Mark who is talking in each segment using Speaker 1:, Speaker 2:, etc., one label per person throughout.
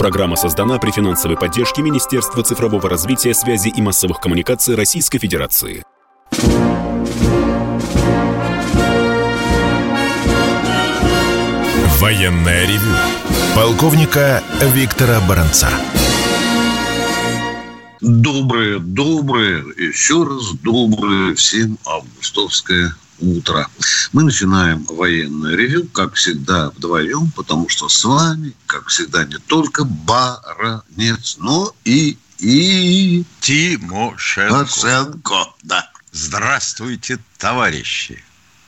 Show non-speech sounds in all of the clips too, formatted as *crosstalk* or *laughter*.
Speaker 1: Программа создана при финансовой поддержке Министерства цифрового развития, связи и массовых коммуникаций Российской Федерации.
Speaker 2: Военная ревю. Полковника Виктора Баранца.
Speaker 3: Доброе, доброе, еще раз доброе всем августовское утро. Мы начинаем военное ревю, как всегда, вдвоем, потому что с вами, как всегда, не только Баранец, но и... и...
Speaker 4: Тимошенко.
Speaker 3: Тимошенко, да.
Speaker 4: Здравствуйте, товарищи.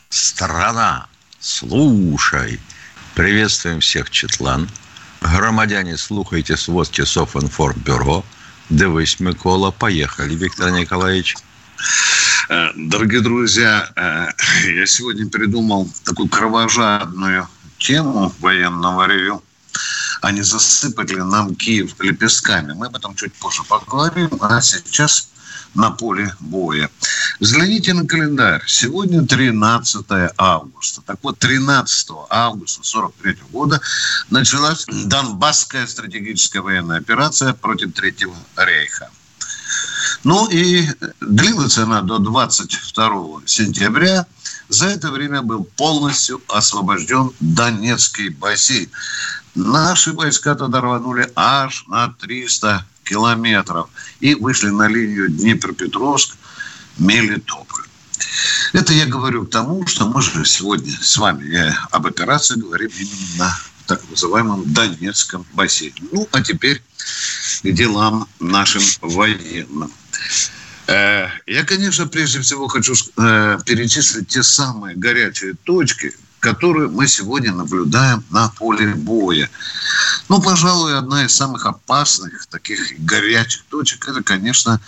Speaker 4: Страна, слушай. Приветствуем всех, Четлан. Громадяне, слухайте сводки Софинформбюро. Дивись, Микола. Поехали, Виктор Николаевич.
Speaker 3: Э, дорогие друзья, э, я сегодня придумал такую кровожадную тему военного ревю. Они засыпали нам Киев лепестками. Мы об этом чуть позже поговорим. А сейчас на поле боя. Взгляните на календарь. Сегодня 13 августа. Так вот, 13 августа 43 года началась Донбасская стратегическая военная операция против Третьего рейха. Ну и длилась она до 22 сентября. За это время был полностью освобожден Донецкий бассейн. Наши войска тогда рванули аж на 300 километров и вышли на линию Днепропетровск-Мелитополь. Это я говорю к тому, что мы же сегодня с вами я об операции говорим именно на так называемом Донецком бассейне. Ну, а теперь делам нашим военным. Э, я, конечно, прежде всего хочу э, перечислить те самые горячие точки, которые мы сегодня наблюдаем на поле боя. Ну, пожалуй, одна из самых опасных таких горячих точек – это, конечно,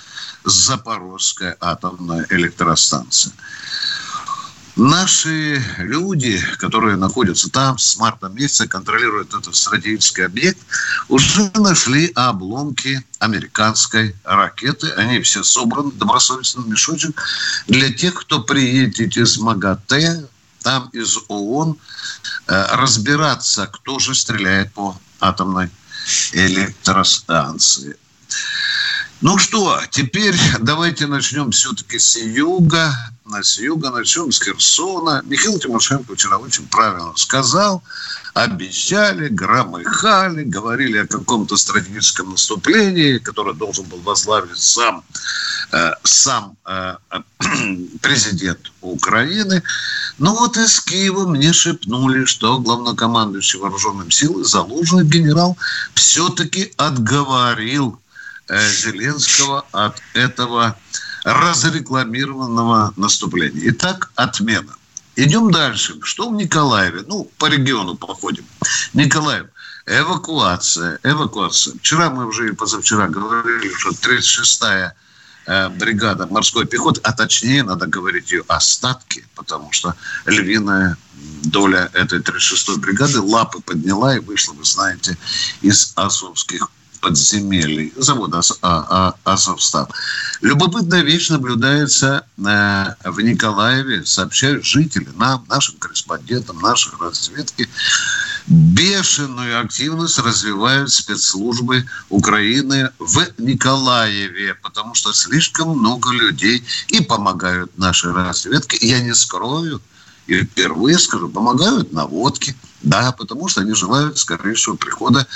Speaker 3: Запорожская атомная электростанция. Наши люди, которые находятся там с марта месяца, контролируют этот стратегический объект, уже нашли обломки американской ракеты. Они все собраны добросовестно в мешочек для тех, кто приедет из МАГАТЭ, там из ООН, э, разбираться, кто же стреляет по атомной электростанции. Ну что, теперь *laughs* давайте начнем все-таки с юга. С юга начнем с Херсона. Михаил Тимошенко вчера очень правильно сказал. Обещали, громыхали, говорили о каком-то стратегическом наступлении, которое должен был возглавить сам, э, сам э, *clears throat* президент Украины. Ну вот из Киева мне шепнули, что главнокомандующий вооруженным силам Залужный генерал все-таки отговорил Зеленского от этого разрекламированного наступления. Итак, отмена. Идем дальше. Что в Николаеве? Ну, по региону походим. Николаев. Эвакуация. Эвакуация. Вчера мы уже и позавчера говорили, что 36-я э, бригада морской пехоты, а точнее, надо говорить ее остатки, потому что львиная доля этой 36-й бригады лапы подняла и вышла, вы знаете, из Азовских подземелий завода а, Азовстал. Любопытная вещь наблюдается э, в Николаеве, сообщают жители, нам, нашим корреспондентам, нашей разведки. Бешеную активность развивают спецслужбы Украины в Николаеве, потому что слишком много людей и помогают нашей разведке. Я не скрою, и впервые скажу, помогают наводки – да, потому что они желают скорейшего прихода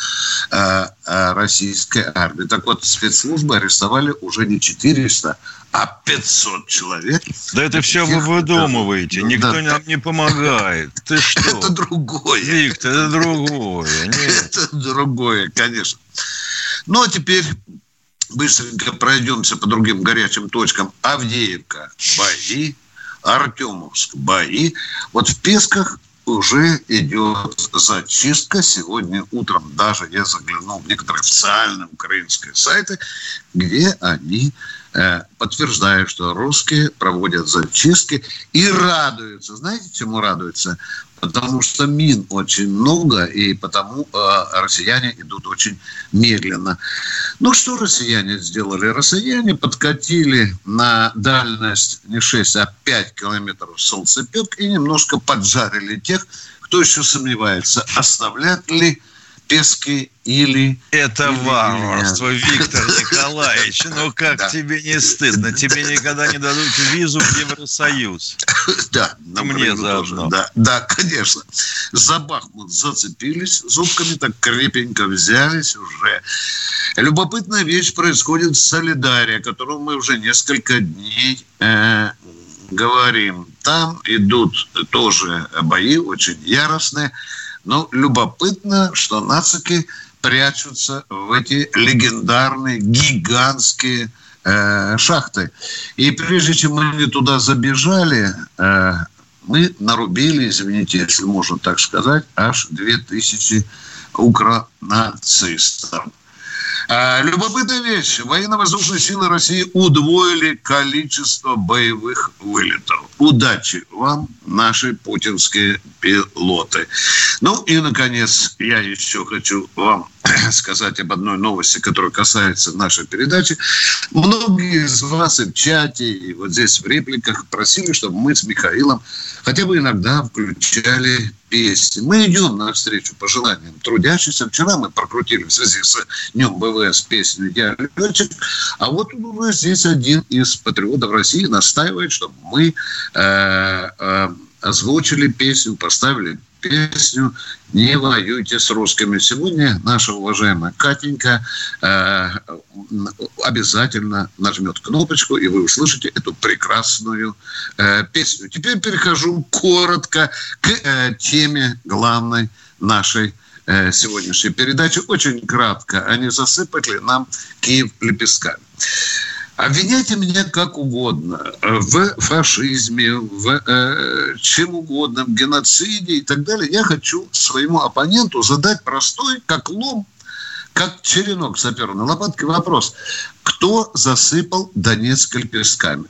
Speaker 3: э, э, российской армии. Так вот, спецслужбы арестовали уже не 400, а 500 человек.
Speaker 4: Да это все вы выдумываете. Никто да, нам не помогает. Ты *laughs* что?
Speaker 3: Это другое.
Speaker 4: Виктор, это другое.
Speaker 3: Нет. Это другое, конечно. Ну, а теперь быстренько пройдемся по другим горячим точкам. Авдеевка – бои. Артемовск – бои. Вот в Песках уже идет зачистка. Сегодня утром даже я заглянул в некоторые официальные украинские сайты, где они э, подтверждают, что русские проводят зачистки и радуются. Знаете, чему радуются? потому что мин очень много, и потому э, россияне идут очень медленно. Ну, что россияне сделали? Россияне подкатили на дальность не 6, а 5 километров солнцепек и немножко поджарили тех, кто еще сомневается, оставлять ли Пески или...
Speaker 4: Это или варварство, Виктор *laughs* Николаевич. Ну как да. тебе не стыдно? Тебе никогда не дадут визу в Евросоюз. *laughs*
Speaker 3: Да.
Speaker 4: Мне заодно.
Speaker 3: Да, да, конечно. За Бахмут зацепились зубками, так крепенько взялись уже. Любопытная вещь происходит в Солидаре, о котором мы уже несколько дней э, говорим. Там идут тоже бои очень яростные. Но любопытно, что нацики прячутся в эти легендарные, гигантские э, шахты. И прежде чем мы туда забежали, э, мы нарубили, извините, если можно так сказать, аж 2000 укронацистов. А, любопытная вещь. Военно-воздушные силы России удвоили количество боевых вылетов. Удачи вам, наши путинские пилоты. Ну и, наконец, я еще хочу вам *laughs* сказать об одной новости, которая касается нашей передачи. Многие из вас и в чате, и вот здесь в репликах просили, чтобы мы с Михаилом хотя бы иногда включали песни. Мы идем навстречу пожеланиям трудящихся. Вчера мы прокрутили в связи с Днем БВС песню «Я летчик». А вот у нас здесь один из патриотов России настаивает, чтобы мы э, э, озвучили песню, поставили песню «Не воюйте с русскими». Сегодня наша уважаемая Катенька э, обязательно нажмет кнопочку, и вы услышите эту прекрасную э, песню. Теперь перехожу коротко к э, теме главной нашей э, сегодняшней передачи. Очень кратко. Они засыпали нам Киев лепестками. Обвиняйте меня как угодно в фашизме, в э, чем угодно, в геноциде и так далее. Я хочу своему оппоненту задать простой, как лом, как черенок саперной лопаткой вопрос. Кто засыпал Донецк лепестками?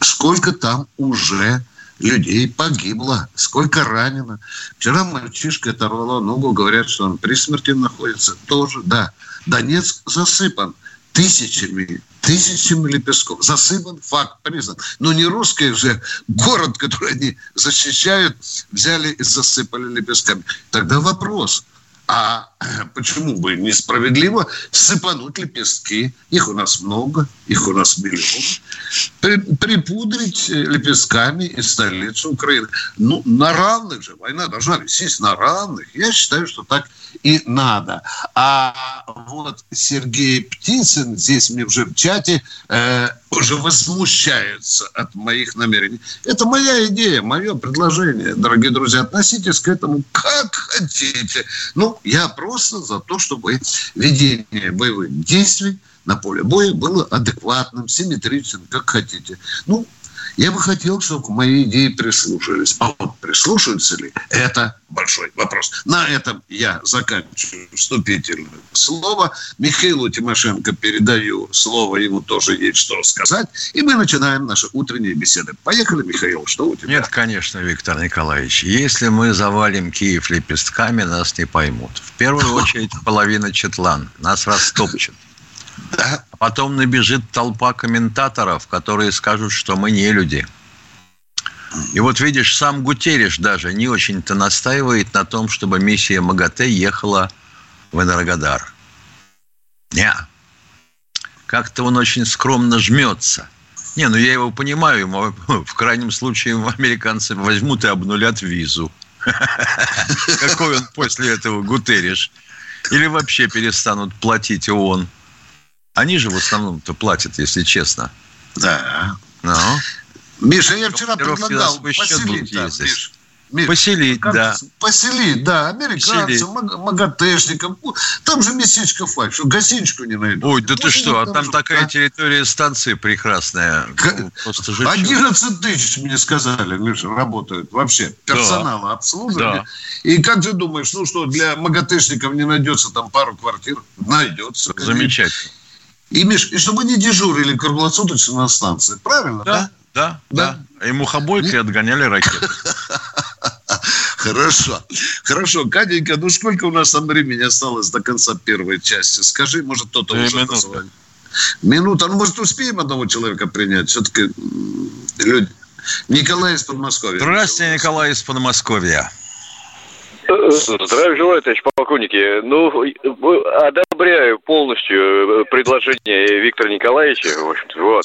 Speaker 3: Сколько там уже людей погибло, сколько ранено. Вчера мальчишка оторвало ногу, говорят, что он при смерти находится. Тоже, да. Донецк засыпан тысячами тысячами лепестков. Засыпан, факт признан. Но не русский же город, который они защищают, взяли и засыпали лепестками. Тогда вопрос – а *clears throat* почему бы несправедливо сыпануть лепестки? Их у нас много, их у нас миллион. При, припудрить лепестками и столицу Украины. Ну, на равных же. Война должна вестись на равных. Я считаю, что так и надо. А вот Сергей Птицын здесь мне уже в чате э, уже возмущается от моих намерений. Это моя идея, мое предложение. Дорогие друзья, относитесь к этому как хотите. Ну, я просто за то, чтобы ведение боевых действий на поле боя было адекватным, симметричным, как хотите. Ну, я бы хотел, чтобы к моей идее прислушались. А вот прислушаются ли, это большой вопрос. На этом я заканчиваю вступительное слово. Михаилу Тимошенко передаю слово, ему тоже есть что сказать. И мы начинаем наши утренние беседы. Поехали, Михаил, что у тебя?
Speaker 4: Нет, конечно, Виктор Николаевич. Если мы завалим Киев лепестками, нас не поймут. В первую *laughs* очередь половина Четлан. Нас растопчет. А потом набежит толпа комментаторов, которые скажут, что мы не люди. И вот видишь, сам Гутериш даже не очень-то настаивает на том, чтобы миссия МАГАТЭ ехала в Энергодар. Не. Как-то он очень скромно жмется. Не, ну я его понимаю, ему, в крайнем случае американцы возьмут и обнулят визу. Какой он после этого Гутериш? Или вообще перестанут платить ООН? Они же в основном-то платят, если честно.
Speaker 3: Да.
Speaker 4: Ну.
Speaker 3: Миша, я вчера предлагал поселить там. Миш,
Speaker 4: поселить, как, да.
Speaker 3: Поселить, да, американцам, МАГАТЭшникам. Там же местечко что гостиничку не найдут.
Speaker 4: Ой, да ты что, а там такая а? территория станции прекрасная.
Speaker 3: Ну, просто 11 тысяч, мне сказали, Миша, работают вообще. Персонала да. обслуживания. Да. И как ты думаешь, ну что, для МАГАТЭшников не найдется там пару квартир? Найдется.
Speaker 4: Замечательно.
Speaker 3: И, Миш, и чтобы не дежурили круглосуточно на станции. Правильно,
Speaker 4: да? Да, да. да. И мухобойкой отгоняли ракеты. *laughs*
Speaker 3: Хорошо. Хорошо. Катенька, ну сколько у нас там времени осталось до конца первой части? Скажи, может, кто-то уже позвонит. Минута. Ну, может, успеем одного человека принять? Все-таки люди... Николай из Подмосковья.
Speaker 4: Здравствуйте, Николай из Подмосковья.
Speaker 5: Здравия желаю, товарищ полковники. Ну, одобряю полностью предложение Виктора Николаевича. Вот.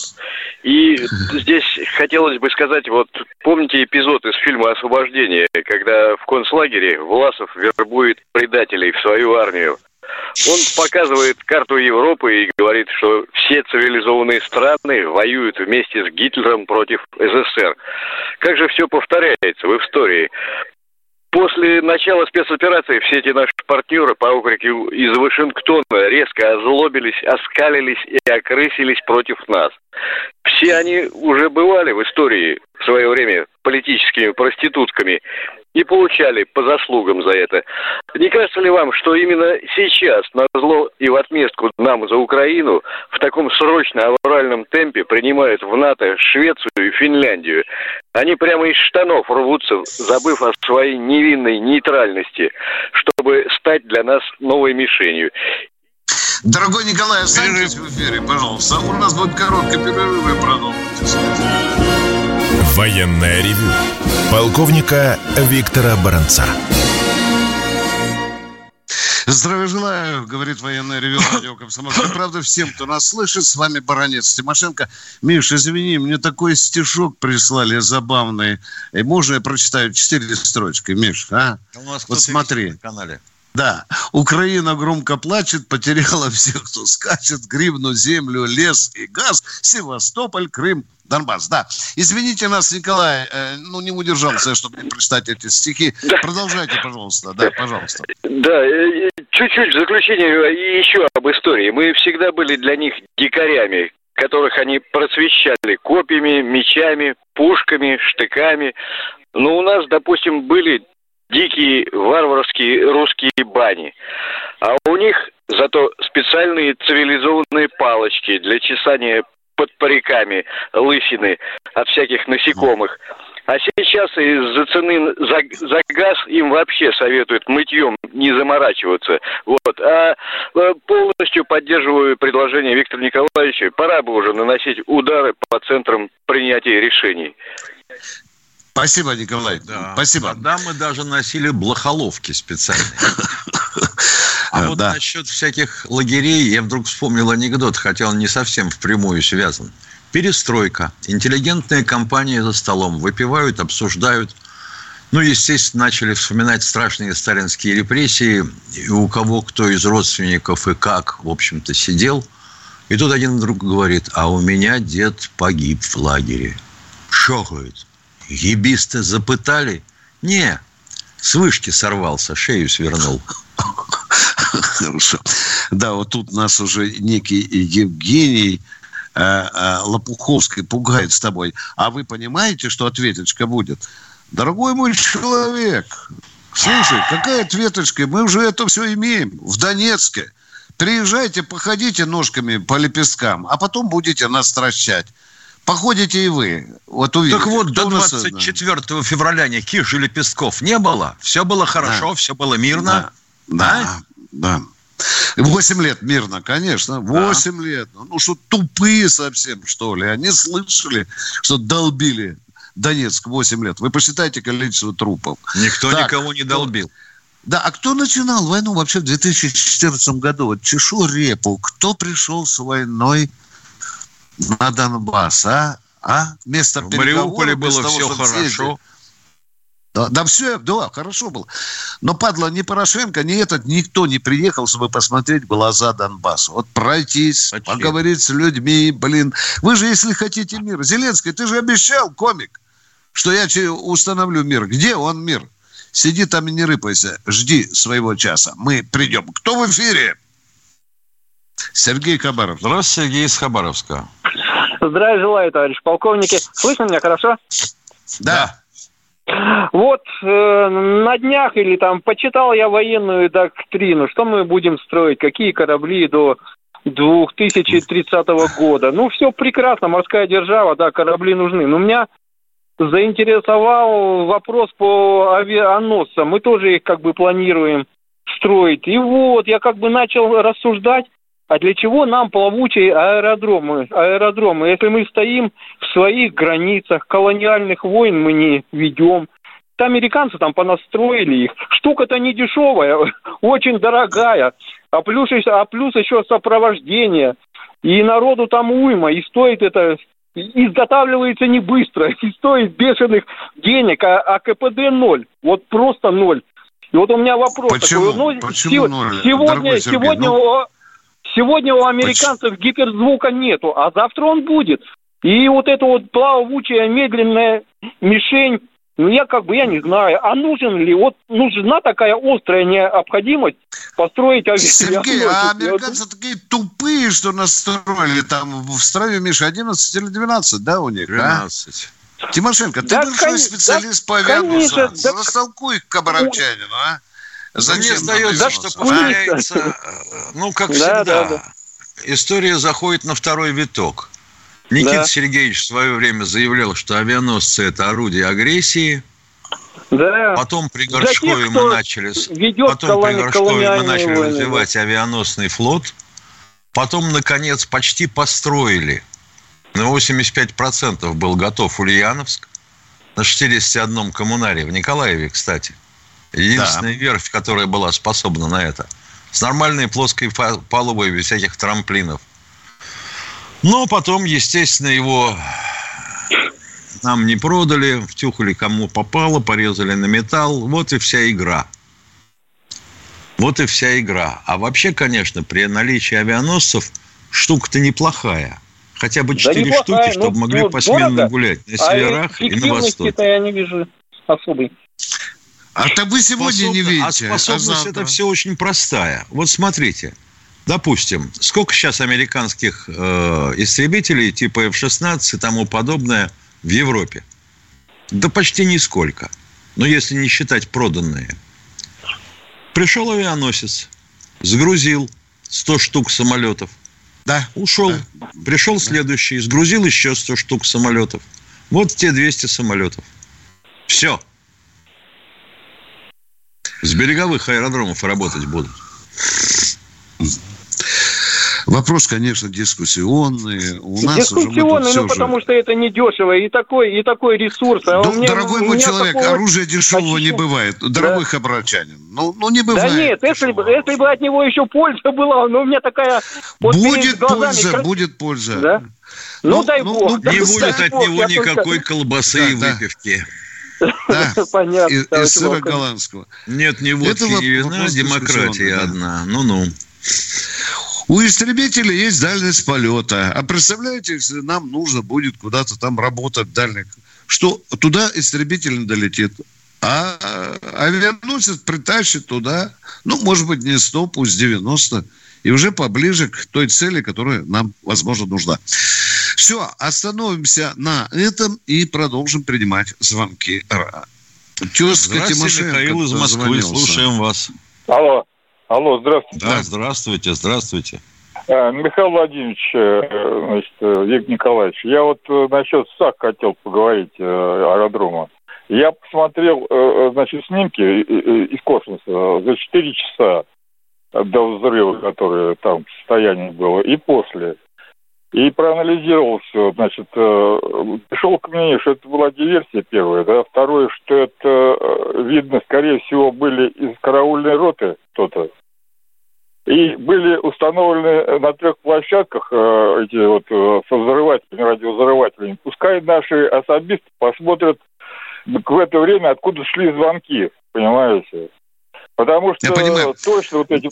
Speaker 5: И здесь хотелось бы сказать, вот помните эпизод из фильма «Освобождение», когда в концлагере Власов вербует предателей в свою армию. Он показывает карту Европы и говорит, что все цивилизованные страны воюют вместе с Гитлером против СССР. Как же все повторяется в истории? После начала спецоперации все эти наши партнеры по округу из Вашингтона резко озлобились, оскалились и окрысились против нас. Все они уже бывали в истории в свое время политическими проститутками и получали по заслугам за это. Не кажется ли вам, что именно сейчас, на зло и в отместку нам за Украину, в таком срочно авральном темпе принимают в НАТО Швецию и Финляндию? Они прямо из штанов рвутся, забыв о своей невинной нейтральности, чтобы стать для нас новой мишенью.
Speaker 3: Дорогой Николай, останьтесь в эфире, пожалуйста. У нас будет короткий перерыв и продолжим.
Speaker 2: Военное ревю полковника Виктора Баранца.
Speaker 3: Здравия желаю, говорит военное ревю радио Комсомольская правда всем, кто нас слышит. С вами Баранец Тимошенко. Миш, извини, мне такой стишок прислали забавный. И можно я прочитаю четыре строчки, Миш, а? вот смотри. На канале. Да, Украина громко плачет, потеряла всех, кто скачет, гривну, землю, лес и газ, Севастополь, Крым, Донбасс, да. Извините нас, Николай, э, ну, не удержался, чтобы не прочитать эти стихи. Да. Продолжайте, пожалуйста, да, пожалуйста.
Speaker 5: Да, э, чуть-чуть в заключение и еще об истории. Мы всегда были для них дикарями, которых они просвещали копьями, мечами, пушками, штыками. Но у нас, допустим, были дикие варварские русские бани. А у них зато специальные цивилизованные палочки для чесания под париками лысины от всяких насекомых. А сейчас из-за цены за, за газ им вообще советуют мытьем не заморачиваться. Вот. А э, полностью поддерживаю предложение Виктора Николаевича. Пора бы уже наносить удары по центрам принятия решений.
Speaker 3: Спасибо, Николай.
Speaker 4: Да.
Speaker 3: Спасибо.
Speaker 4: Тогда мы даже носили блохоловки специальные. *laughs* А вот да. насчет всяких лагерей я вдруг вспомнил анекдот, хотя он не совсем впрямую связан. Перестройка. Интеллигентные компании за столом выпивают, обсуждают. Ну, естественно, начали вспоминать страшные сталинские репрессии. И у кого кто из родственников и как, в общем-то, сидел. И тут один вдруг говорит, а у меня дед погиб в лагере. Что, говорит, ебисты запытали? Не, с вышки сорвался, шею свернул.
Speaker 3: Хорошо. Да, вот тут нас уже некий Евгений э, э, Лопуховский пугает с тобой. А вы понимаете, что ответочка будет? Дорогой мой человек, слушай, какая ответочка? Мы уже это все имеем в Донецке. Приезжайте, походите ножками по лепесткам, а потом будете нас стращать. Походите и вы.
Speaker 4: Вот увидите. Так вот, до 24 да. февраля никаких же лепестков не было. Все было хорошо, да. все было мирно.
Speaker 3: Да, а? да. Восемь лет мирно, конечно. Восемь да. лет. Ну, что, тупые совсем, что ли? Они слышали, что долбили Донецк 8 лет. Вы посчитайте количество трупов.
Speaker 4: Никто так, никого не долбил.
Speaker 3: Да, а кто начинал войну вообще в 2014 году? Вот чешу репу. Кто пришел с войной на Донбасс, а? А?
Speaker 4: Вместо в Мариуполе было того, все хорошо. Съездили.
Speaker 3: Да, да все, да, хорошо было. Но, падла, ни Порошенко, ни этот, никто не приехал, чтобы посмотреть глаза Донбасса. Вот пройтись, Почему? поговорить с людьми, блин. Вы же, если хотите мир. Зеленский, ты же обещал, комик, что я установлю мир. Где он мир? Сиди там и не рыпайся. Жди своего часа. Мы придем. Кто в эфире? Сергей Хабаров.
Speaker 4: Здравствуйте, Сергей из Хабаровска.
Speaker 6: Здравия желаю, товарищ полковники. Слышно меня хорошо?
Speaker 3: Да.
Speaker 6: Вот э, на днях или там почитал я военную доктрину, что мы будем строить, какие корабли до 2030 года. Ну, все прекрасно, морская держава, да, корабли нужны. Но меня заинтересовал вопрос по авианосцам. Мы тоже их как бы планируем строить. И вот, я как бы начал рассуждать, а для чего нам плавучие аэродромы? Аэродромы, если мы стоим в своих границах, колониальных войн мы не ведем, американцы там понастроили их. Штука-то не дешевая, *laughs* очень дорогая. А плюс, а плюс еще сопровождение. И народу там уйма. И стоит это изготавливается не быстро *laughs* и стоит бешеных денег, а, а КПД ноль. Вот просто ноль. И вот у меня вопрос
Speaker 3: Почему?
Speaker 6: такой.
Speaker 3: Ну, Почему ноль?
Speaker 6: Сегодня, сегодня, ну... сегодня у американцев гиперзвука нету, а завтра он будет. И вот эта вот плавучая медленная мишень ну, я как бы, я не знаю, а нужен ли, вот нужна такая острая необходимость построить авианосец?
Speaker 3: Сергей, а американцы такие тупые, что настроили там в стране, Миша, 11 или 12, да, у них?
Speaker 4: 12.
Speaker 3: А? Тимошенко, да, ты большой кон... специалист да, по авианосцу. Да, Растолкуй кабаровчанину, а?
Speaker 4: Зачем Мне сдается, что повторяется, э, ну, как да, всегда, да, да. история заходит на второй виток. Никита да. Сергеевич в свое время заявлял, что авианосцы – это орудие агрессии. Да. Потом при Горшкове тех, мы начали, потом при Горшкове мы начали войны, развивать авианосный флот. Потом, наконец, почти построили. На 85% был готов Ульяновск. На 61-м коммунаре в Николаеве, кстати. Единственная да. верфь, которая была способна на это. С нормальной плоской палубой без всяких трамплинов. Но потом, естественно, его нам не продали, втюхали кому попало, порезали на металл. Вот и вся игра. Вот и вся игра. А вообще, конечно, при наличии авианосцев штука-то неплохая. Хотя бы четыре да штуки, чтобы ну, могли ну, посменно дорого, гулять на а северах а и на востоке.
Speaker 6: я не вижу особой.
Speaker 3: А то вы сегодня не видите. А
Speaker 4: способность а это все очень простая. Вот смотрите – Допустим, сколько сейчас американских э, истребителей типа F-16 и тому подобное в Европе? Да почти нисколько. Но если не считать проданные. Пришел авианосец, сгрузил 100 штук самолетов. Да. Ушел. Да. Пришел следующий, сгрузил еще 100 штук самолетов. Вот те 200 самолетов. Все. С береговых аэродромов работать будут.
Speaker 3: Вопрос, конечно, дискуссионный.
Speaker 6: У нас дискуссионный, ну, потому же... что это не дешево. И такой, и такой ресурс. А
Speaker 3: да, мне, дорогой мой человек, такого... оружие дешевого почти... не бывает. Дорогой да. хабаровчанин. Ну, ну, не бывает.
Speaker 6: Да нет, если бы, если бы от него еще польза была, но у меня такая...
Speaker 3: Вот будет польза, как... будет польза. Да?
Speaker 6: Ну, ну дай ну, бог.
Speaker 4: Ну, не будет от бог, него никакой только... колбасы да, и выпивки.
Speaker 3: Да. *laughs* Понятно. Из, из сыра голландского.
Speaker 4: Нет, не водки, не вина, демократия одна. Ну-ну.
Speaker 3: У истребителя есть дальность полета. А представляете, если нам нужно будет куда-то там работать дальних, что туда истребитель не долетит. А авианосец притащит туда, ну, может быть, не 100, пусть 90, и уже поближе к той цели, которая нам, возможно, нужна. Все, остановимся на этом и продолжим принимать звонки.
Speaker 4: Тезка Здравствуйте, Михаил из Москвы, слушаем вас.
Speaker 7: Алло. Алло, здравствуйте.
Speaker 4: Да, здравствуйте, здравствуйте.
Speaker 7: А, Михаил Владимирович, э, значит, э, Виктор Николаевич, я вот э, насчет САК хотел поговорить, аэродрома. Я посмотрел, значит, снимки из космоса за 4 часа до взрыва, который там в состоянии было, и после. И проанализировал все, значит, пришел к мнению, что это была диверсия первая, да, второе, что это, видно, скорее всего, были из караульной роты кто-то, и были установлены на трех площадках э, эти вот э, со взрывателями, радиовзрывателями. Пускай наши особисты посмотрят в это время, откуда шли звонки, понимаете? Потому что точно вот эти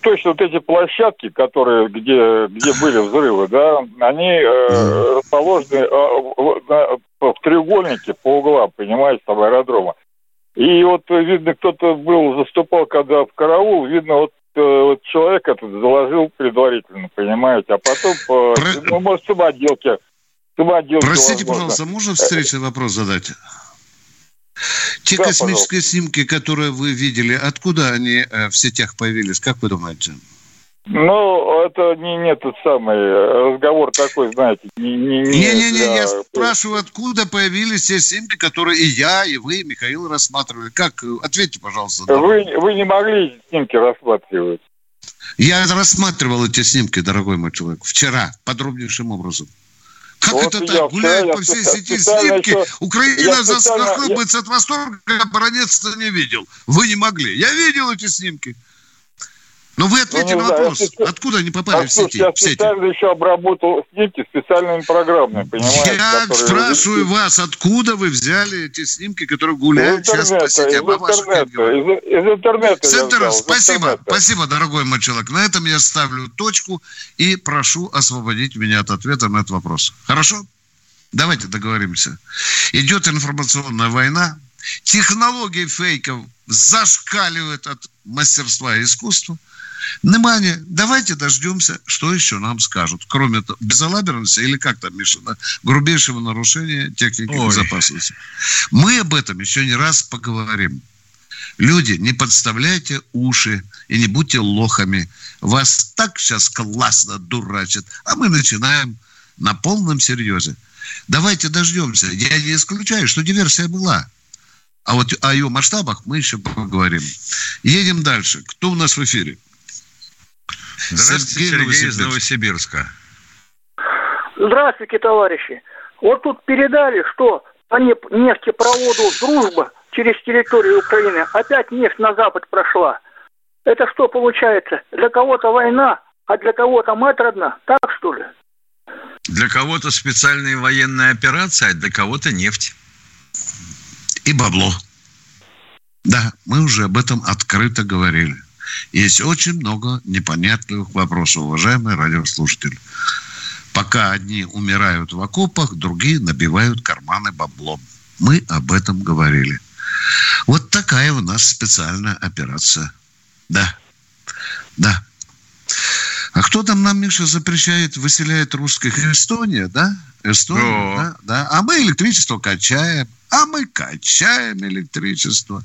Speaker 7: точно вот эти площадки, которые где где были взрывы, да, они э, расположены э, в, в треугольнике по углам, понимаете, там аэродрома. И вот видно, кто-то был заступал, когда в караул, видно вот вот человек этот заложил предварительно, понимаете, а потом, по, Про... ну, может, самоделки.
Speaker 3: самоделки Простите, возможно. пожалуйста, можно встречный вопрос задать? Те да, космические пожалуйста. снимки, которые вы видели, откуда они э, в сетях появились, как вы думаете?
Speaker 7: Ну, это не, не тот самый разговор такой, знаете.
Speaker 3: Не-не-не, для... я спрашиваю, откуда появились те снимки, которые и я, и вы, и Михаил рассматривали. Как? Ответьте, пожалуйста.
Speaker 7: Да. Вы, вы не могли эти снимки рассматривать.
Speaker 3: Я рассматривал эти снимки, дорогой мой человек, вчера, подробнейшим образом. Как вот это так? Гуляют по всей сети снимки. Еще... Украина захлебывается я... от восторга, а баронец не видел. Вы не могли. Я видел эти снимки. Но вы ответьте ну, на вопрос, знаю, откуда они попали а в сети?
Speaker 7: Я специально еще обработал снимки специальными программами, понимаете?
Speaker 3: Я спрашиваю вас, откуда вы взяли эти снимки, которые гуляют сейчас по сетям?
Speaker 7: Из интернета, из, из интернета
Speaker 3: Центр,
Speaker 7: взял,
Speaker 3: спасибо,
Speaker 7: интернета.
Speaker 3: спасибо, дорогой мой человек. На этом я ставлю точку и прошу освободить меня от ответа на этот вопрос. Хорошо? Давайте договоримся. Идет информационная война, технологии фейков зашкаливают от мастерства и искусства. Внимание, давайте дождемся, что еще нам скажут. Кроме того, безалаберности или как там, Миша, да? грубейшего нарушения техники Ой. безопасности. Мы об этом еще не раз поговорим. Люди, не подставляйте уши и не будьте лохами. Вас так сейчас классно дурачат. А мы начинаем на полном серьезе. Давайте дождемся. Я не исключаю, что диверсия была. А вот о ее масштабах мы еще поговорим. Едем дальше. Кто у нас в эфире?
Speaker 4: Здравствуйте, Сергей, Сергей из Новосибирска.
Speaker 8: Здравствуйте, товарищи. Вот тут передали, что по нефтепроводу «Дружба» через территорию Украины опять нефть на запад прошла. Это что получается? Для кого-то война, а для кого-то мать родна? Так что ли?
Speaker 4: Для кого-то специальная военная операция, а для кого-то нефть.
Speaker 3: И бабло. Да, мы уже об этом открыто говорили. Есть очень много непонятных вопросов, уважаемые радиослушатели. Пока одни умирают в окопах, другие набивают карманы баблом. Мы об этом говорили. Вот такая у нас специальная операция. Да. Да. А кто там нам, Миша, запрещает, выселяет русских? Эстония, да? Эстония, да, да. А мы электричество качаем. А мы качаем электричество.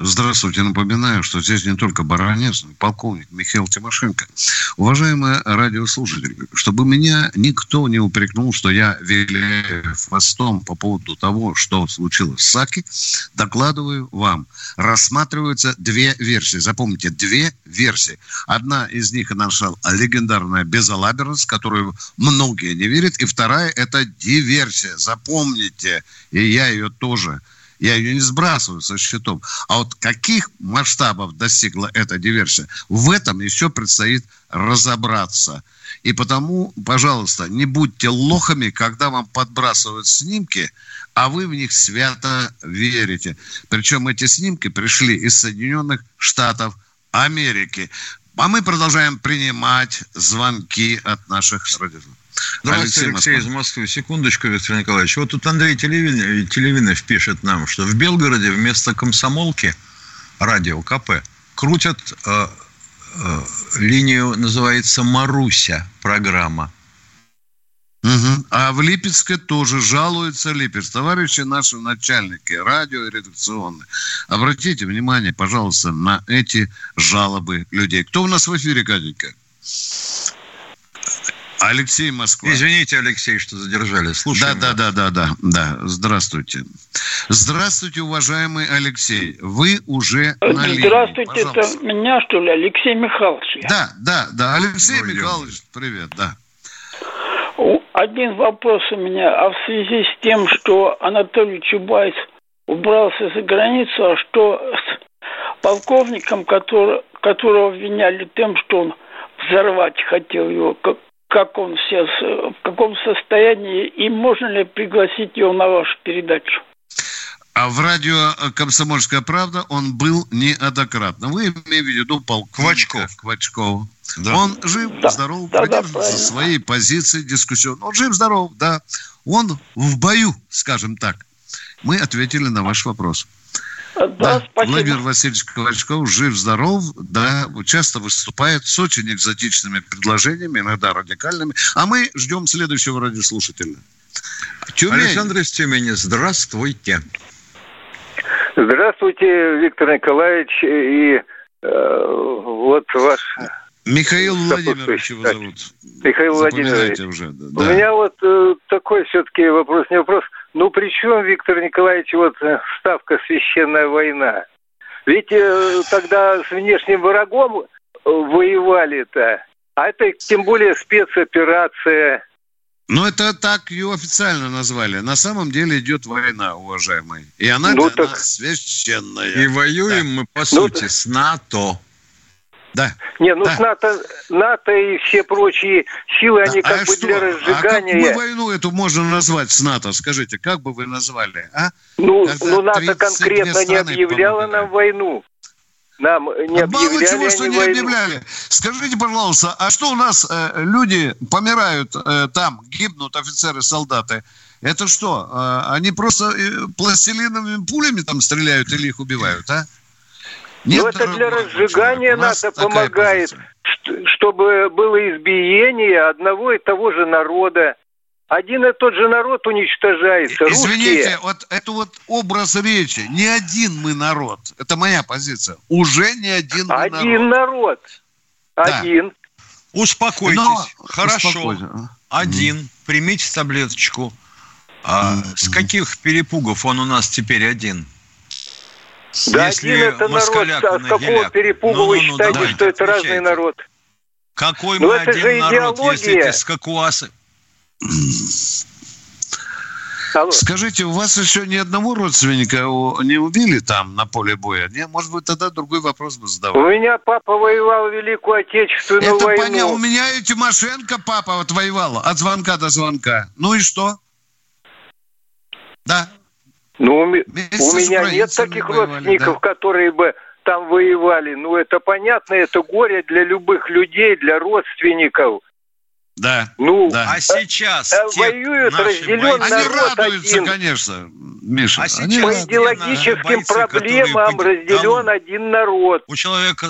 Speaker 3: Здравствуйте. Напоминаю, что здесь не только баронец, но и полковник Михаил Тимошенко. Уважаемые радиослушатели, чтобы меня никто не упрекнул, что я виляю хвостом по поводу того, что случилось с Саки, докладываю вам. Рассматриваются две версии. Запомните, две версии. Одна из них наша легендарная безалаберность, которую многие не верят. И вторая – это диверсия. Запомните, и я ее тоже – я ее не сбрасываю со счетов. А вот каких масштабов достигла эта диверсия, в этом еще предстоит разобраться. И потому, пожалуйста, не будьте лохами, когда вам подбрасывают снимки, а вы в них свято верите. Причем эти снимки пришли из Соединенных Штатов Америки. А мы продолжаем принимать звонки от наших родителей.
Speaker 4: Здравствуйте, Алексей, Алексей из Москвы. Секундочку, Виктор Николаевич. Вот тут Андрей Телевин, Телевинов пишет нам, что в Белгороде вместо комсомолки радио КП крутят э, э, линию, называется «Маруся» программа.
Speaker 3: Угу. А в Липецке тоже жалуются Липец. Товарищи наши начальники радио и редакционные, обратите внимание, пожалуйста, на эти жалобы людей. Кто у нас в эфире, Катенька? Алексей Москва.
Speaker 4: Извините, Алексей, что задержали. Слушаем.
Speaker 3: Да, да, да, да, да, да. Здравствуйте. Здравствуйте, уважаемый Алексей. Вы уже на
Speaker 8: линии. Здравствуйте, Пожалуйста. это меня, что ли, Алексей Михайлович?
Speaker 3: Да, да, да. Алексей ну, Михайлович, привет, да.
Speaker 8: Один вопрос у меня. А в связи с тем, что Анатолий Чубайс убрался за границу, а что с полковником, который, которого обвиняли тем, что он взорвать хотел его, как, как он сейчас, в каком состоянии, и можно ли пригласить его на вашу передачу?
Speaker 3: А в радио «Комсомольская правда» он был неоднократно. Вы имеете в виду полковника Квачков. Квачков. Да. Он жив, да. здоров, да, придерживается да, своей позиции дискуссионной. Он жив, здоров, да. Он в бою, скажем так. Мы ответили на ваш вопрос. Да, да спасибо. Владимир Васильевич Ковачков жив-здоров, да, часто выступает с очень экзотичными предложениями, иногда радикальными. А мы ждем следующего радиослушателя.
Speaker 4: Тюмень. Александр из Тюмени, здравствуйте.
Speaker 9: Здравствуйте, Виктор Николаевич. И э, вот ваш...
Speaker 3: Михаил Владимирович его зовут.
Speaker 9: Михаил Владимирович. Уже, да. У меня вот э, такой все-таки вопрос, не вопрос – ну при чем, Виктор Николаевич, вот э, ставка «Священная война»? Ведь э, тогда с внешним врагом э, воевали-то. А это тем более спецоперация.
Speaker 3: Ну, это так ее официально назвали. На самом деле идет война, уважаемый. И она
Speaker 9: Ну,
Speaker 3: для
Speaker 9: так-
Speaker 3: нас священная.
Speaker 4: И воюем мы, по сути, с НАТО.
Speaker 3: Да.
Speaker 9: Не, ну
Speaker 3: Да.
Speaker 9: с НАТО, НАТО и все прочие силы, они
Speaker 3: Да,
Speaker 9: как
Speaker 3: а
Speaker 9: бы
Speaker 3: что?
Speaker 9: для
Speaker 3: А как
Speaker 9: разжигания.
Speaker 3: бы войну эту можно назвать с НАТО? Скажите, как бы вы назвали, а?
Speaker 9: Ну,
Speaker 3: Когда
Speaker 9: ну НАТО
Speaker 3: 32
Speaker 9: конкретно не объявляло нам войну. Нам не
Speaker 3: А Мало чего,
Speaker 9: они
Speaker 3: что не
Speaker 9: войну.
Speaker 3: объявляли. Скажите, пожалуйста, а что у нас э, люди помирают э, там, гибнут офицеры, солдаты? Это что, э, они просто э, пластилиновыми пулями там стреляют или их убивают, а? Нет,
Speaker 9: Ну, это
Speaker 3: дорогой
Speaker 9: для
Speaker 3: мой
Speaker 9: разжигания НАТО помогает,
Speaker 3: позиция.
Speaker 9: чтобы было избиение одного и того же народа. Один и тот же народ уничтожается.
Speaker 3: Извините,
Speaker 9: Русские.
Speaker 3: вот это вот образ речи. Не один мы народ. Это моя позиция. Уже не один мы
Speaker 9: Один
Speaker 3: народ.
Speaker 9: народ.
Speaker 3: Да.
Speaker 9: Один.
Speaker 4: Успокойтесь.
Speaker 3: Но-
Speaker 4: Хорошо.
Speaker 3: успокойся.
Speaker 4: Один. Примите таблеточку. А с каких перепугов он у нас теперь один?
Speaker 9: Да
Speaker 4: Если
Speaker 9: один это народ. А с какого
Speaker 4: геляк.
Speaker 9: перепуга вы
Speaker 4: Ну-ну-ну,
Speaker 9: считаете,
Speaker 4: давайте,
Speaker 9: что это разный
Speaker 4: отвечайте.
Speaker 9: народ?
Speaker 4: Какой
Speaker 9: Ну,
Speaker 4: мы
Speaker 9: это
Speaker 4: один
Speaker 9: же
Speaker 4: народ, если
Speaker 9: идеология.
Speaker 4: эти скакуасы...
Speaker 9: Алло.
Speaker 3: Скажите, у вас еще ни одного родственника у- не убили там на поле боя? Не, может быть, тогда другой вопрос бы
Speaker 9: У
Speaker 3: задавал.
Speaker 9: меня папа воевал в Великую Отечественную
Speaker 3: Это
Speaker 9: войну.
Speaker 3: понятно. У меня и Тимошенко папа вот воевал от звонка до звонка. Ну и что? Да.
Speaker 9: Ну,
Speaker 3: Вместе
Speaker 9: у меня нет таких
Speaker 3: воевали,
Speaker 9: родственников,
Speaker 3: да.
Speaker 9: которые бы там воевали. Ну, это понятно, это горе для любых людей, для родственников.
Speaker 3: Да.
Speaker 9: Ну,
Speaker 3: Да.
Speaker 4: А сейчас
Speaker 9: э,
Speaker 4: те
Speaker 9: воюют
Speaker 4: бойцы-
Speaker 3: Они
Speaker 9: народ
Speaker 3: радуются,
Speaker 9: один.
Speaker 3: конечно, Миша.
Speaker 4: А сейчас
Speaker 9: по идеологическим
Speaker 4: бойцы,
Speaker 9: проблемам
Speaker 4: которые
Speaker 9: разделен
Speaker 4: Да,
Speaker 9: один народ.
Speaker 4: У человека,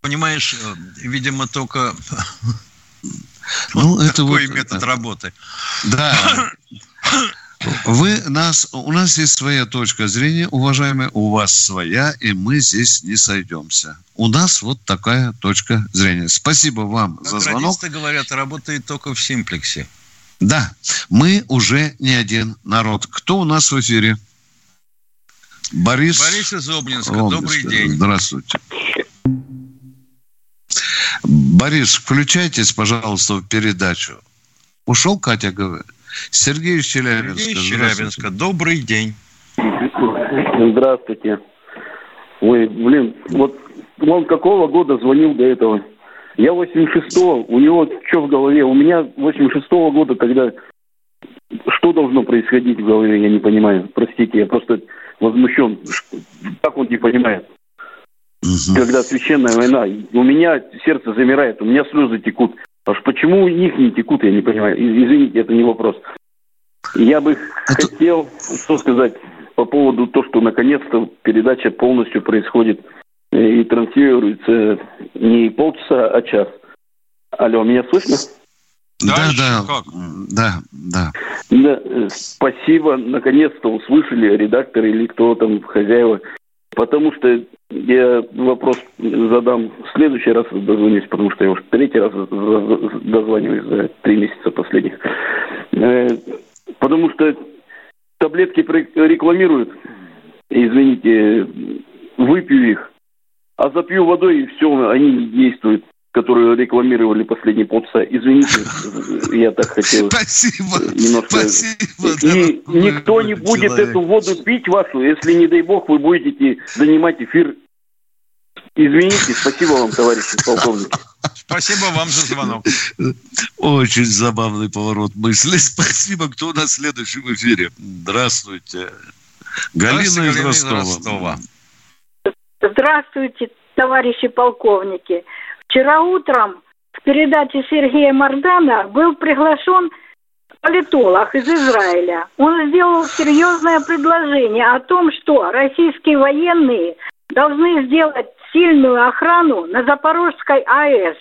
Speaker 4: понимаешь, э, видимо, только *laughs*
Speaker 3: Ну, это
Speaker 4: такой
Speaker 3: вот,
Speaker 4: метод
Speaker 3: э,
Speaker 4: работы.
Speaker 3: Да. *laughs* Вы нас, у нас есть своя точка зрения, уважаемые, у вас своя, и мы здесь не сойдемся. У нас вот такая точка зрения. Спасибо вам
Speaker 4: Как
Speaker 3: за звонок.
Speaker 4: говорят, работает только в симплексе.
Speaker 3: Да, мы уже не один народ. Кто у нас в эфире? Борис.
Speaker 4: Борис из Обнинска,
Speaker 3: Ломовский.
Speaker 4: добрый день.
Speaker 3: Здравствуйте. Борис, включайтесь, пожалуйста, в передачу. Ушел, Катя, говорит. Сергей из Челябинска.
Speaker 4: Сергей из. Челябинска, добрый день.
Speaker 10: Здравствуйте. Ой, блин, вот он какого года звонил до этого? Я 86-го, у него что в голове? У меня 86-го года, когда что должно происходить в голове, я не понимаю. Простите, я просто возмущен. Как он не понимает?
Speaker 3: Мгм.
Speaker 10: Когда священная война, у меня сердце замирает, у меня слезы текут. Аж почему у них не текут, я не понимаю. Извините, это не вопрос. Я бы
Speaker 3: Это-
Speaker 10: хотел, что сказать по поводу того, что наконец-то передача полностью происходит э, и транслируется не полчаса, а час. Алло, меня слышно?
Speaker 3: Да,
Speaker 4: Дальше
Speaker 3: да,
Speaker 4: как?
Speaker 3: да, да.
Speaker 10: Да, э, спасибо, наконец-то услышали редакторы или кто там хозяева. Потому что я вопрос задам в следующий раз дозвонюсь, потому что я уже третий раз дозваниваюсь за три месяца последних. Э, Потому что таблетки рекламируют, извините, выпью их, а запью водой и все, они не действуют, которые рекламировали последние полчаса. Извините, я так *laughs* хотел
Speaker 3: Спасибо.
Speaker 10: немножко...
Speaker 3: Спасибо.
Speaker 10: И
Speaker 3: дорогой
Speaker 10: никто не будет
Speaker 3: человек.
Speaker 10: эту воду пить вашу, если, не дай бог, вы будете занимать эфир. Извините, спасибо вам, товарищи полковники.
Speaker 4: Спасибо вам за звонок.
Speaker 3: Очень забавный поворот мысли. *laughs* Спасибо. Кто у нас в эфире? Здравствуйте. Галина из
Speaker 4: Галина из
Speaker 3: Ростова.
Speaker 4: Ростова.
Speaker 11: Здравствуйте, товарищи полковники. Вчера утром в передаче Сергея Мардана был приглашен политолог из Израиля. Он сделал серьезное предложение о том, что российские военные должны сделать сильную охрану на Запорожской АЭС.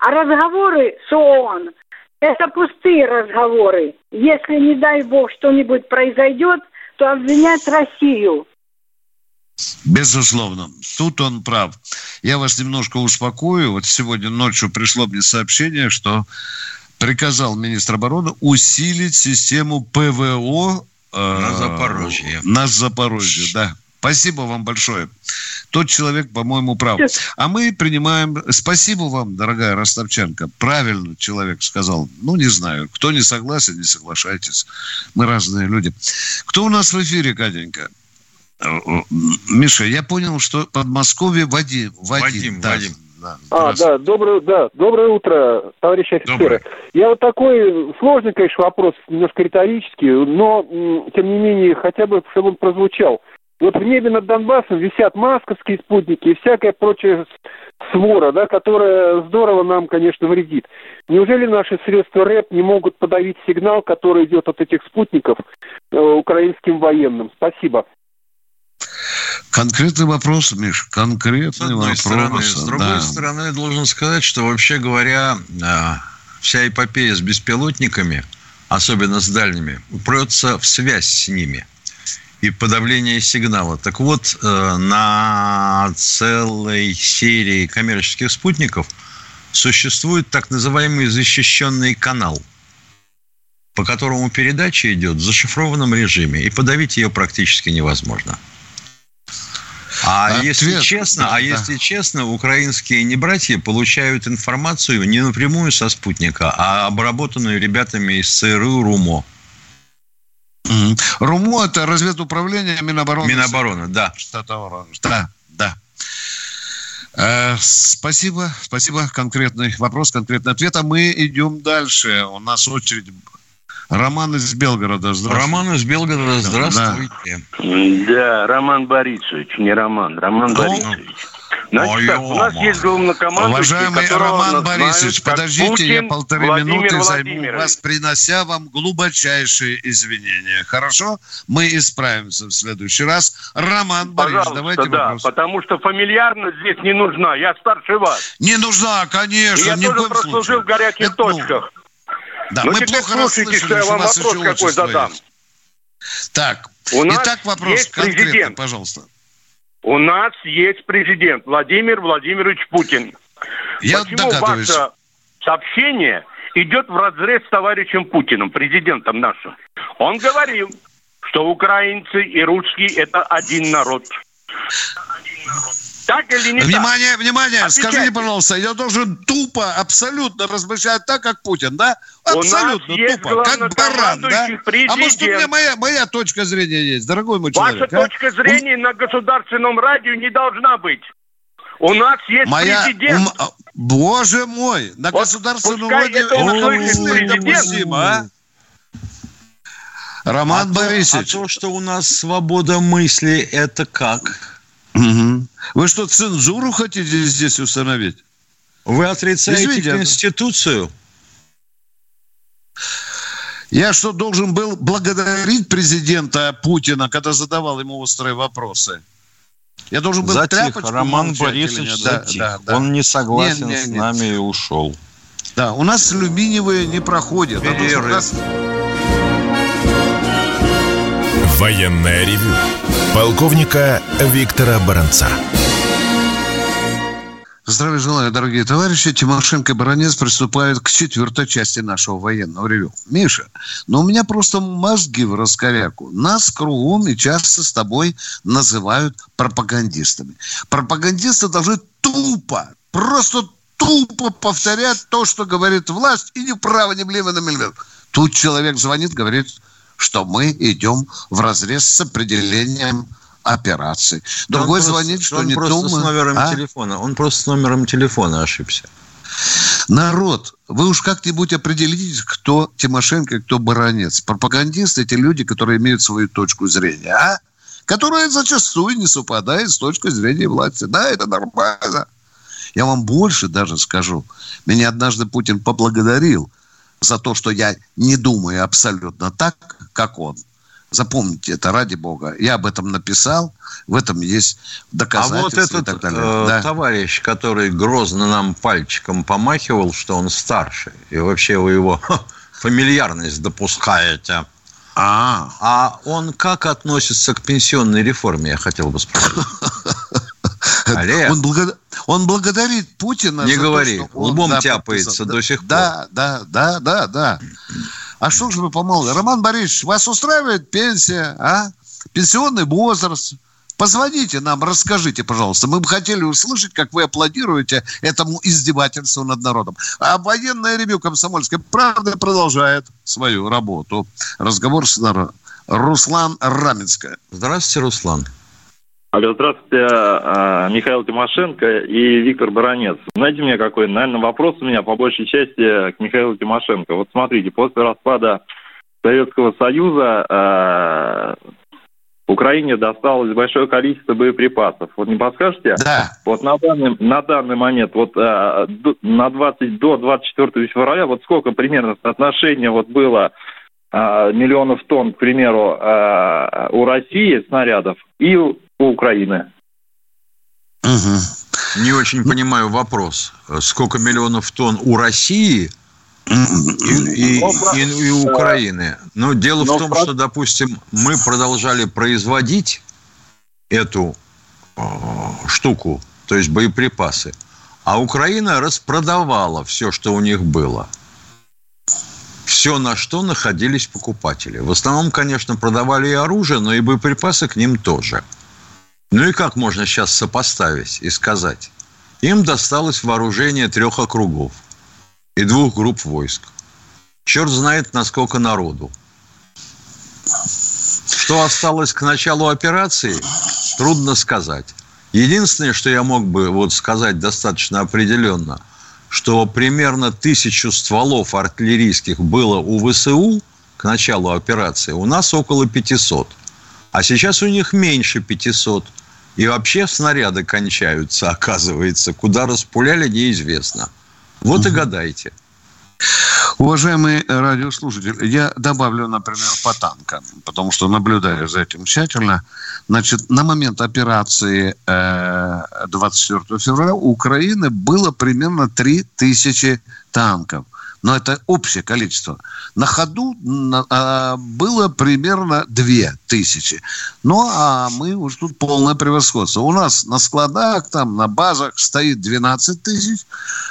Speaker 11: А разговоры с ООН – это пустые разговоры. Если, не дай бог, что-нибудь произойдет, то обвинять Россию.
Speaker 3: Безусловно. Тут он прав. Я вас немножко успокою. Вот сегодня ночью пришло мне сообщение, что приказал министр обороны усилить систему ПВО Э,
Speaker 4: на Запорожье.
Speaker 3: На Запорожье, да. Спасибо вам большое. Тот человек, по-моему, прав. А мы принимаем... Спасибо вам, дорогая Ростовченко. Правильно человек сказал. Ну, не знаю. Кто не согласен, не соглашайтесь. Мы разные люди. Кто у нас в эфире, Катенька? Э, Миша, я понял, что Подмосковье Вадим.
Speaker 4: Вадим, Вадим.
Speaker 3: Да.
Speaker 4: Вадим.
Speaker 6: Да, а, да, доброе, да, доброе утро, товарищи офицеры. Доброе. Я вот такой сложный, конечно, вопрос, немножко риторический, но, тем не менее, хотя бы, чтобы он прозвучал. Вот в небе над Донбассом висят масковские спутники и всякая прочая свора, да, которая здорово нам, конечно, вредит. Неужели наши средства РЭП не могут подавить сигнал, который идет от этих спутников э, украинским военным? Спасибо.
Speaker 3: Конкретный вопрос, Миш, конкретный с одной вопрос.
Speaker 4: Стороны. С другой да. стороны, я должен сказать, что вообще говоря, а, вся эпопея с беспилотниками, особенно с дальними, упрется в связь с ними и подавление сигнала. Так вот, э, на целой серии коммерческих спутников существует так называемый защищенный канал, по которому передача идет в зашифрованном режиме, и подавить ее практически невозможно. А Ответ, если честно, да, а если честно, украинские небратья получают информацию не напрямую со спутника, а обработанную ребятами из ЦРУ РУМО.
Speaker 3: Угу. РУМО это разведуправление Минобороны.
Speaker 4: Минобороны, да.
Speaker 3: Штата Оранж. Да, да. Э, спасибо, спасибо. Конкретный вопрос, конкретный ответ. А мы идем дальше. У нас очередь Роман из Белгорода,
Speaker 4: здравствуйте. Роман из Белгорода, здравствуйте.
Speaker 12: Да, да Роман Борисович, не Роман, Роман ну, Борисович. Значит, так, у нас есть главнокомандующий,
Speaker 3: Уважаемый Роман Борисович, знают, подождите, Путин, я полторы Владимир минуты займу вас, принося вам глубочайшие извинения. Хорошо? Мы исправимся в следующий раз. Роман Борисович, давайте
Speaker 12: да,
Speaker 3: вопрос.
Speaker 12: потому что фамильярность здесь не нужна. Я старше вас.
Speaker 3: Не нужна, конечно.
Speaker 12: И я тоже прослужил случае. в горячих Это, точках.
Speaker 3: Да, Но ну, мы плохо слушайте, что я вам вопрос какой задам. Так,
Speaker 12: у нас итак, вопрос есть конкретно, президент.
Speaker 3: пожалуйста.
Speaker 12: У нас есть президент Владимир Владимирович Путин.
Speaker 3: Я
Speaker 12: Почему
Speaker 3: догадываюсь.
Speaker 12: ваше сообщение идет в разрез с товарищем Путиным, президентом нашим? Он говорил, что украинцы и русские – это один народ. Так или не
Speaker 3: внимание,
Speaker 12: так?
Speaker 3: Внимание, Отвечайте. скажите, пожалуйста, я должен тупо, абсолютно размышлять так, как Путин, да? Абсолютно тупо, как баран, да?
Speaker 12: Президент.
Speaker 3: А может, у меня моя, моя точка зрения есть, дорогой мой
Speaker 12: Ваша
Speaker 3: человек?
Speaker 12: Ваша точка а? зрения на государственном радио не должна быть. У нас есть моя, президент.
Speaker 3: Um, боже мой, на вот государственном радио это, это допустимо, а? Роман а Борисович.
Speaker 4: То, а то, что у нас свобода мысли, это как?
Speaker 3: Угу. Вы что, цензуру хотите здесь установить?
Speaker 4: Вы отрицаете Извините, Конституцию?
Speaker 3: Я что, должен был благодарить президента Путина, когда задавал ему острые вопросы? Я должен был
Speaker 4: затих, Роман Борисович да, затих. Да, да. Он не согласен нет, нет, с нами нет. и ушел.
Speaker 3: Да, у нас алюминиевые не проходят.
Speaker 2: Перерыв. Военная ревю полковника Виктора Баранца.
Speaker 3: Здравия желаю, дорогие товарищи. Тимошенко и Баранец приступают к четвертой части нашего военного ревю. Миша, ну у меня просто мозги в раскоряку. Нас кругом и часто с тобой называют пропагандистами. Пропагандисты должны тупо, просто тупо повторять то, что говорит власть, и ни вправо, ни влево, ни влево. Тут человек звонит, говорит, что мы идем в разрез с определением операции. Другой он звонит, просто, что
Speaker 4: он
Speaker 3: не думает.
Speaker 4: с номером а? телефона. Он просто с номером телефона ошибся.
Speaker 3: Народ, вы уж как-нибудь определитесь, кто Тимошенко, кто Баранец. Пропагандисты – эти люди, которые имеют свою точку зрения, а? Которая зачастую не совпадает с точкой зрения власти. Да, это нормально. Я вам больше даже скажу. Меня однажды Путин поблагодарил за то, что я не думаю абсолютно так, как он. Запомните это, ради бога. Я об этом написал, в этом есть доказательства
Speaker 4: а вот этот, и так далее. Э, да. товарищ, который грозно нам пальчиком помахивал, что он старше, и вообще вы его *laughs* фамильярность допускаете. А, а он как относится к пенсионной реформе, я хотел бы спросить. *laughs*
Speaker 3: Олег. Он, благо... он благодарит Путина
Speaker 4: Не за говори, то, что он, лбом да, тяпается подписал. до сих пор.
Speaker 3: Да, да, да, да, да. А что же вы помолвили? Роман Борисович, вас устраивает пенсия, а? Пенсионный возраст? Позвоните нам, расскажите, пожалуйста. Мы бы хотели услышать, как вы аплодируете этому издевательству над народом. А военное ревю комсомольской правды продолжает свою работу. Разговор с народом. Руслан Раменская.
Speaker 4: Здравствуйте, Руслан.
Speaker 13: Алло, здравствуйте, а, Михаил Тимошенко и Виктор Баранец. Знаете мне какой? Наверное, вопрос у меня по большей части к Михаилу Тимошенко. Вот смотрите, после распада Советского Союза а, Украине досталось большое количество боеприпасов. Вот не подскажете?
Speaker 3: Да.
Speaker 13: Вот на данный, на данный момент, вот э, на 20, до 24 февраля, вот сколько примерно соотношение вот было э, миллионов тонн, к примеру, э, у России снарядов и у, Украины?
Speaker 4: Угу. Не очень понимаю вопрос. Сколько миллионов тонн у России – и, и, и, и Украины. Но дело Но в том, что, допустим, мы продолжали производить эту э, штуку, то есть боеприпасы, а Украина распродавала все, что у них было. Все, на что находились покупатели. В основном, конечно, продавали и оружие, но и боеприпасы к ним тоже. Ну и как можно сейчас сопоставить и сказать? Им досталось вооружение трех округов и двух групп войск. Черт знает, насколько народу. Что осталось к началу операции, трудно сказать. Единственное, что я мог бы вот сказать достаточно определенно, что примерно тысячу стволов артиллерийских было у ВСУ к началу операции, у нас около 500. А сейчас у них меньше 500. И вообще снаряды кончаются, оказывается. Куда распуляли, неизвестно. Вот угу. и гадайте.
Speaker 3: Уважаемые радиослушатели, я добавлю, например, по танкам, потому что наблюдаю за этим тщательно. Значит, на момент операции 24 февраля у Украины было примерно 3000 танков но это общее количество. На ходу а, было примерно 2000. Ну, а мы уже тут полное превосходство. У нас на складах, там, на базах стоит 12 тысяч.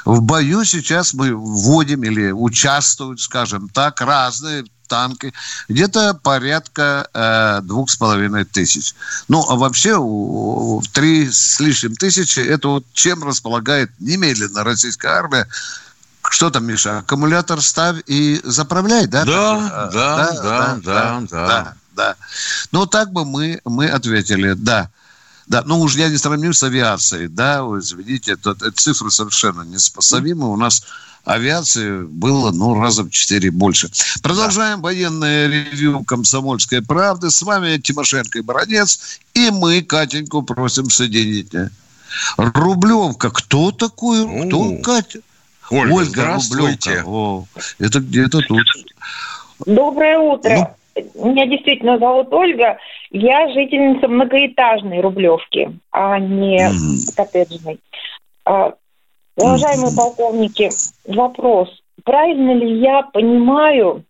Speaker 3: В бою сейчас мы вводим или участвуют, скажем так, разные танки, где-то порядка э, двух с половиной тысяч. Ну, а вообще три с лишним тысячи, это вот чем располагает немедленно российская армия что там, Миша, аккумулятор ставь и заправляй, да?
Speaker 4: Да, да, да, да, да,
Speaker 3: да, да. Ну, так бы мы, мы ответили, да. Да, ну уж я не сравню с авиацией, да, вы видите, это, это цифры совершенно неспособимы. У нас авиации было, ну, раза в четыре больше. Продолжаем да. военное ревью «Комсомольской правды». С вами Тимошенко и Баранец. И мы Катеньку просим соединить. Рублевка. Кто такой? Кто Катя?
Speaker 4: Ольга, Ольга здравствуйте.
Speaker 3: О, это где-то тут.
Speaker 14: Доброе утро. Ну? Меня действительно зовут Ольга. Я жительница многоэтажной Рублевки, а не mm. коттеджной. А, уважаемые mm. полковники, вопрос. Правильно ли я понимаю,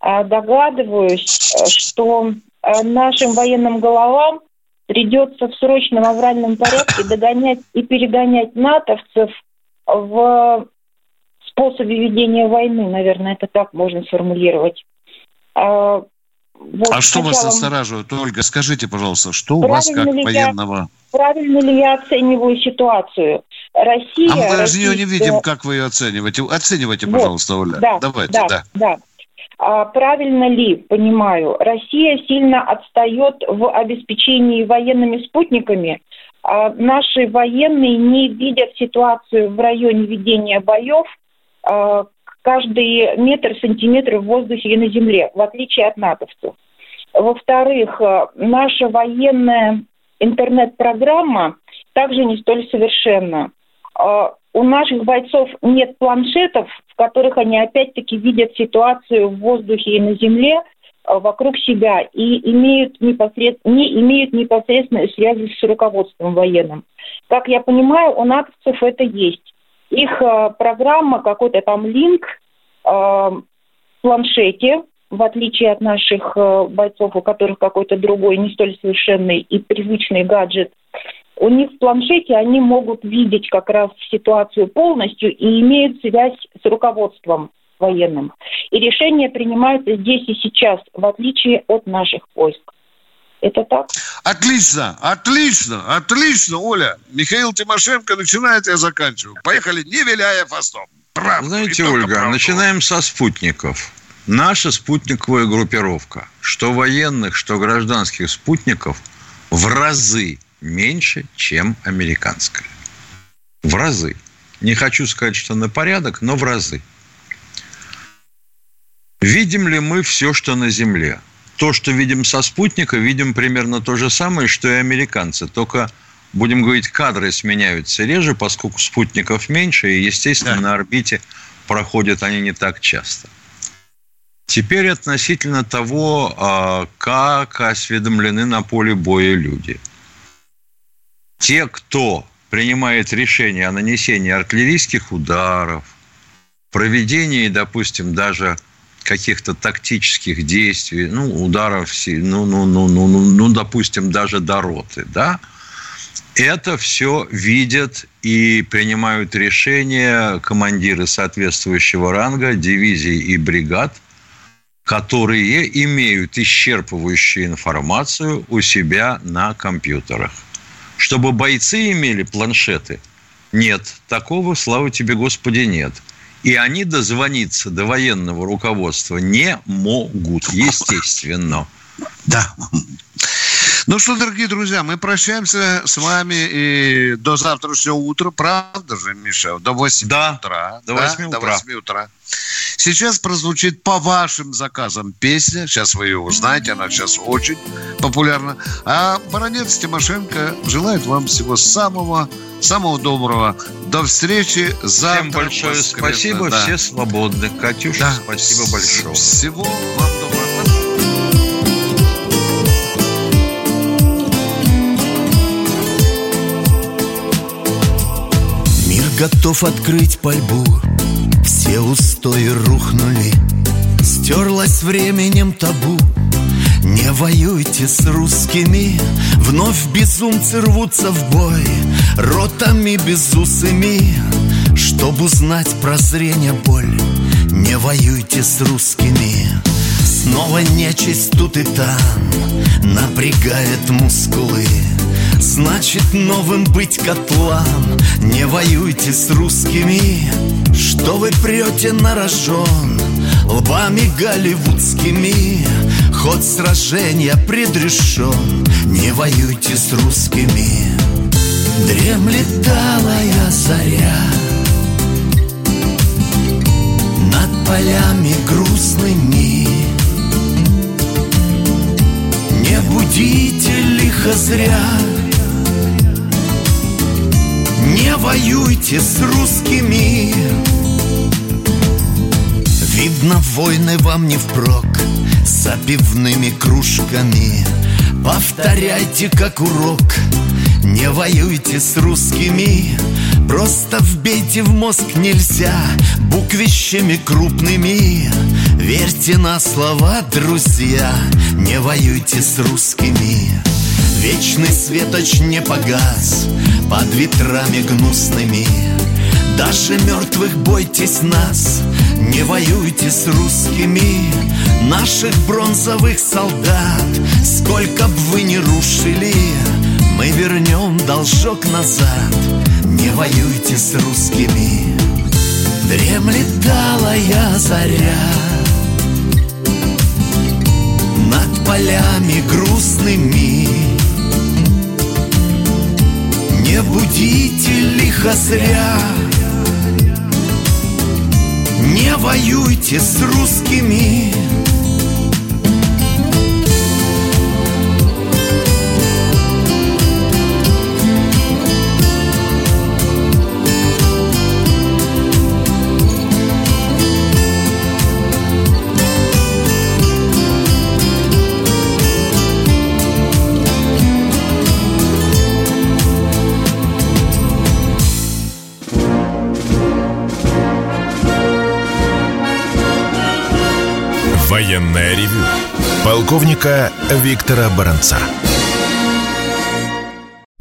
Speaker 14: а, догадываюсь, что а, нашим военным головам придется в срочном авральном порядке догонять и перегонять натовцев в способе ведения войны, наверное, это так можно сформулировать.
Speaker 3: А, вот а что вас настораживает, Ольга? Скажите, пожалуйста, что у вас как военного? Я,
Speaker 14: правильно ли я оцениваю ситуацию? Россия... А
Speaker 3: мы даже ее не видим, как вы ее оцениваете. Оценивайте, вот, пожалуйста, Оля. Да, Давайте, да.
Speaker 14: да. да. А, правильно ли понимаю, Россия сильно отстает в обеспечении военными спутниками. А наши военные не видят ситуацию в районе ведения боев – Э, каждый метр, сантиметр в воздухе и на земле, в отличие от натовцев. Во-вторых, э, наша военная интернет-программа также не столь совершенна. Э, у наших бойцов нет планшетов, в которых они опять-таки видят ситуацию в воздухе и на земле вокруг себя и имеют непосред... не имеют непосредственной связи с руководством военным. Как я понимаю, у натовцев это есть их э, программа, какой-то там линк э, в планшете, в отличие от наших э, бойцов, у которых какой-то другой, не столь совершенный и привычный гаджет, у них в планшете они могут видеть как раз ситуацию полностью и имеют связь с руководством военным. И решения принимаются здесь и сейчас, в отличие от наших войск. Это так?
Speaker 3: Отлично, отлично, отлично, Оля. Михаил Тимошенко начинает, я заканчиваю. Поехали, не виляя фастом.
Speaker 4: Правда, Знаете, Ольга, правду. начинаем со спутников. Наша спутниковая группировка, что военных, что гражданских спутников, в разы меньше, чем американская. В разы. Не хочу сказать, что на порядок, но в разы. Видим ли мы все, что на Земле? То, что видим со спутника, видим примерно то же самое, что и американцы. Только, будем говорить, кадры сменяются реже, поскольку спутников меньше, и, естественно, да. на орбите проходят они не так часто. Теперь относительно того, а, как осведомлены на поле боя люди. Те, кто принимает решение о нанесении артиллерийских ударов, проведении, допустим, даже каких-то тактических действий, ну, ударов, ну, ну, ну, ну, ну, ну, допустим, даже до роты, да, это все видят и принимают решения командиры соответствующего ранга, дивизий и бригад, которые имеют исчерпывающую информацию у себя на компьютерах. Чтобы бойцы имели планшеты? Нет, такого, слава тебе, Господи, нет. И они дозвониться до военного руководства не могут, естественно.
Speaker 3: Да. Ну что, дорогие друзья, мы прощаемся с вами и до завтрашнего утра. Правда же, Миша? До 8 да, утра.
Speaker 4: До 8
Speaker 3: да? утра. До 8 утра. Сейчас прозвучит по вашим заказам песня. Сейчас вы ее узнаете, она сейчас очень популярна. А Баронец Тимошенко желает вам всего самого, самого доброго. До встречи завтра.
Speaker 4: Всем большое спасибо, да. все свободны. Катюша, да. спасибо большое.
Speaker 3: Всего вам доброго.
Speaker 15: Готов открыть пальбу. Все устои рухнули Стерлась временем табу. Не воюйте с русскими Вновь безумцы рвутся в бой. Ротами безусыми Чтоб узнать прозрение боль. Не воюйте с русскими Снова нечисть тут и там Напрягает мускулы Значит новым быть котлам. Не воюйте с русскими Что вы прете на рожон. Лбами голливудскими Ход сражения предрешен. Не воюйте с русскими. Дремлет талая заря. Над полями грустными. Не будите лихо зря воюйте с русскими. Видно, войны вам не впрок С пивными кружками. Повторяйте как урок Не воюйте с русскими. Просто вбейте в мозг нельзя Буквищами крупными. Верьте на слова, друзья Не воюйте с русскими Вечный светоч не погас под ветрами гнусными. Даже мертвых бойтесь нас Не воюйте с русскими. Наших бронзовых солдат Сколько б вы ни рушили Мы вернем должок назад. Не воюйте с русскими. Дремлет талая заря. Над полями грустными не будите лихо зря Не воюйте с русскими
Speaker 2: Военное ревю полковника Виктора Баранца.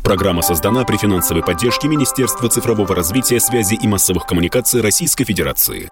Speaker 1: Программа создана при финансовой поддержке Министерства цифрового развития, связи и массовых коммуникаций Российской Федерации.